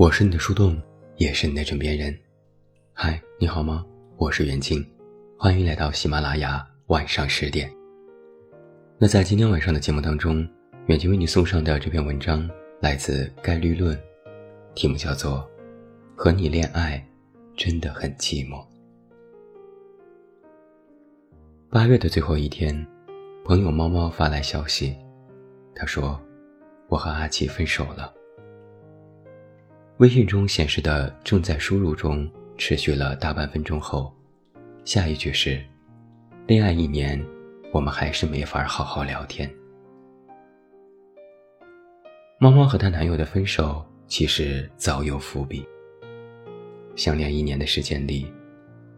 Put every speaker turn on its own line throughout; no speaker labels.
我是你的树洞，也是你的枕边人。嗨，你好吗？我是袁静，欢迎来到喜马拉雅晚上十点。那在今天晚上的节目当中，远近为你送上的这篇文章来自概率论，题目叫做《和你恋爱真的很寂寞》。八月的最后一天，朋友猫猫发来消息，他说：“我和阿奇分手了。”微信中显示的“正在输入中”持续了大半分钟后，下一句是：“恋爱一年，我们还是没法好好聊天。”猫猫和她男友的分手其实早有伏笔。相恋一年的时间里，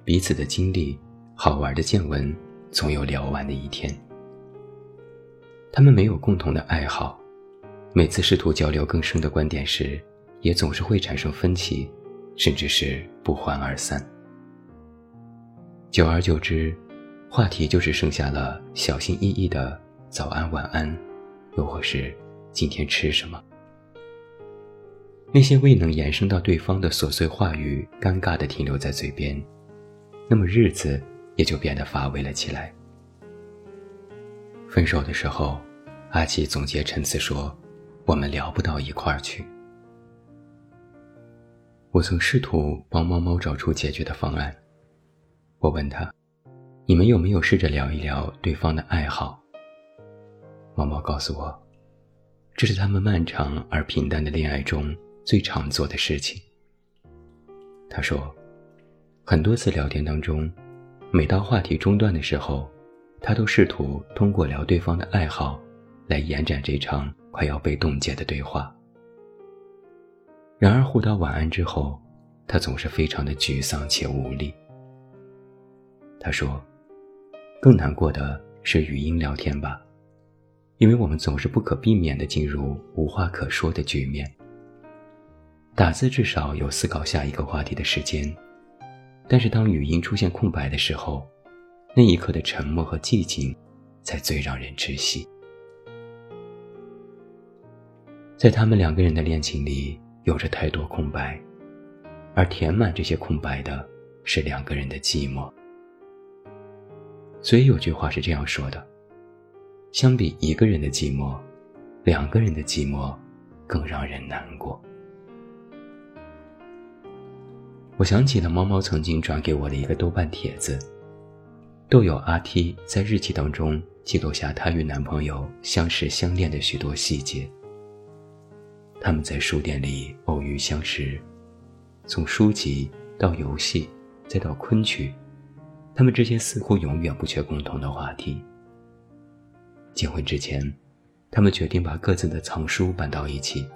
彼此的经历、好玩的见闻，总有聊完的一天。他们没有共同的爱好，每次试图交流更深的观点时。也总是会产生分歧，甚至是不欢而散。久而久之，话题就只剩下了小心翼翼的“早安、晚安”，又或是“今天吃什么”。那些未能延伸到对方的琐碎话语，尴尬的停留在嘴边，那么日子也就变得乏味了起来。分手的时候，阿奇总结陈词说：“我们聊不到一块儿去。”我曾试图帮猫猫找出解决的方案。我问他：“你们有没有试着聊一聊对方的爱好？”猫猫告诉我，这是他们漫长而平淡的恋爱中最常做的事情。他说，很多次聊天当中，每到话题中断的时候，他都试图通过聊对方的爱好，来延展这场快要被冻结的对话。然而，互道晚安之后，他总是非常的沮丧且无力。他说：“更难过的是语音聊天吧，因为我们总是不可避免的进入无话可说的局面。打字至少有思考下一个话题的时间，但是当语音出现空白的时候，那一刻的沉默和寂静，才最让人窒息。在他们两个人的恋情里。”有着太多空白，而填满这些空白的是两个人的寂寞。所以有句话是这样说的：相比一个人的寂寞，两个人的寂寞更让人难过。我想起了猫猫曾经转给我的一个豆瓣帖子，豆友阿 T 在日记当中记录下她与男朋友相识相恋的许多细节。他们在书店里偶遇相识，从书籍到游戏，再到昆曲，他们之间似乎永远不缺共同的话题。结婚之前，他们决定把各自的藏书搬到一起，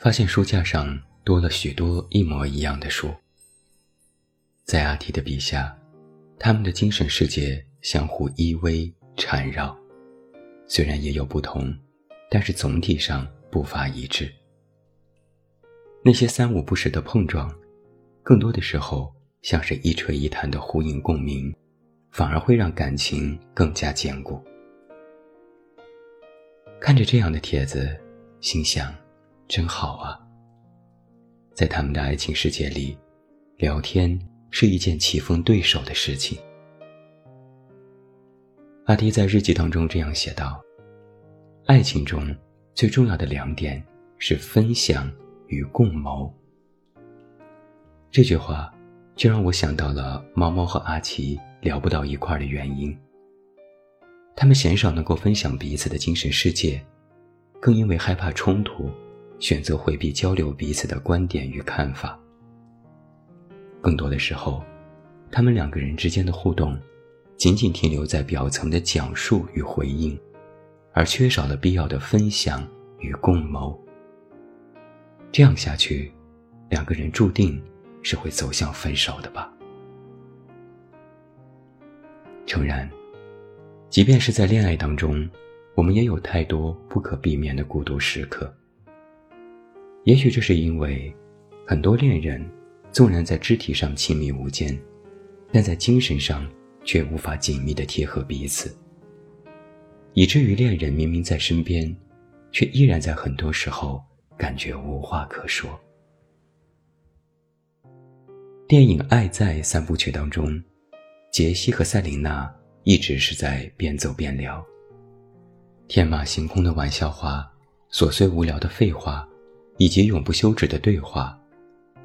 发现书架上多了许多一模一样的书。在阿提的笔下，他们的精神世界相互依偎缠绕，虽然也有不同，但是总体上。步伐一致，那些三五不时的碰撞，更多的时候像是一垂一弹的呼应共鸣，反而会让感情更加坚固。看着这样的帖子，心想，真好啊。在他们的爱情世界里，聊天是一件棋逢对手的事情。阿迪在日记当中这样写道：“爱情中。”最重要的两点是分享与共谋。这句话就让我想到了猫猫和阿奇聊不到一块儿的原因。他们鲜少能够分享彼此的精神世界，更因为害怕冲突，选择回避交流彼此的观点与看法。更多的时候，他们两个人之间的互动，仅仅停留在表层的讲述与回应。而缺少了必要的分享与共谋，这样下去，两个人注定是会走向分手的吧。诚然，即便是在恋爱当中，我们也有太多不可避免的孤独时刻。也许这是因为，很多恋人纵然在肢体上亲密无间，但在精神上却无法紧密的贴合彼此。以至于恋人明明在身边，却依然在很多时候感觉无话可说。电影《爱在》三部曲当中，杰西和塞琳娜一直是在边走边聊，天马行空的玩笑话、琐碎无聊的废话，以及永不休止的对话，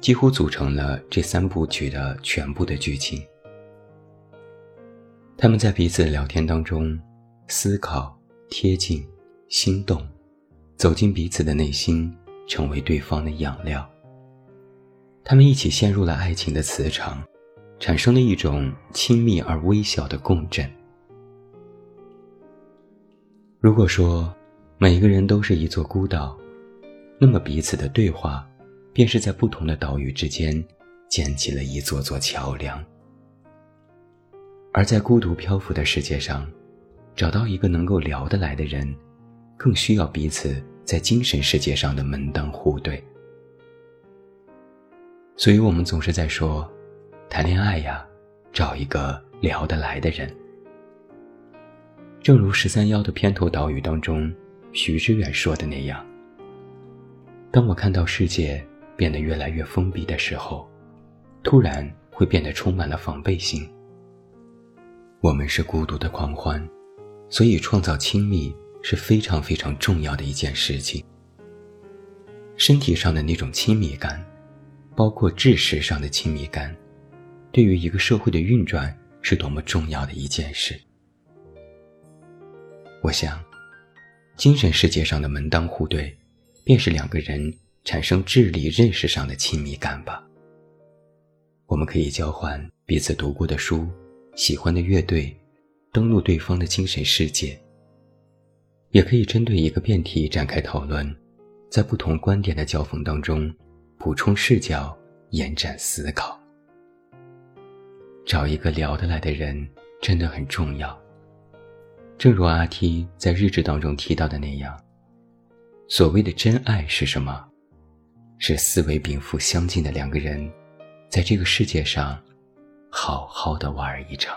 几乎组成了这三部曲的全部的剧情。他们在彼此聊天当中，思考、贴近、心动，走进彼此的内心，成为对方的养料。他们一起陷入了爱情的磁场，产生了一种亲密而微小的共振。如果说每个人都是一座孤岛，那么彼此的对话，便是在不同的岛屿之间建起了一座座桥梁。而在孤独漂浮的世界上，找到一个能够聊得来的人，更需要彼此在精神世界上的门当户对。所以我们总是在说，谈恋爱呀，找一个聊得来的人。正如十三幺的片头导语当中，徐志远说的那样：“当我看到世界变得越来越封闭的时候，突然会变得充满了防备心。我们是孤独的狂欢，所以创造亲密是非常非常重要的一件事情。身体上的那种亲密感。”包括知识上的亲密感，对于一个社会的运转是多么重要的一件事。我想，精神世界上的门当户对，便是两个人产生智力认识上的亲密感吧。我们可以交换彼此读过的书、喜欢的乐队，登录对方的精神世界，也可以针对一个辩题展开讨论，在不同观点的交锋当中。补充视角，延展思考。找一个聊得来的人真的很重要。正如阿 T 在日志当中提到的那样，所谓的真爱是什么？是思维禀赋相近的两个人，在这个世界上，好好的玩一场。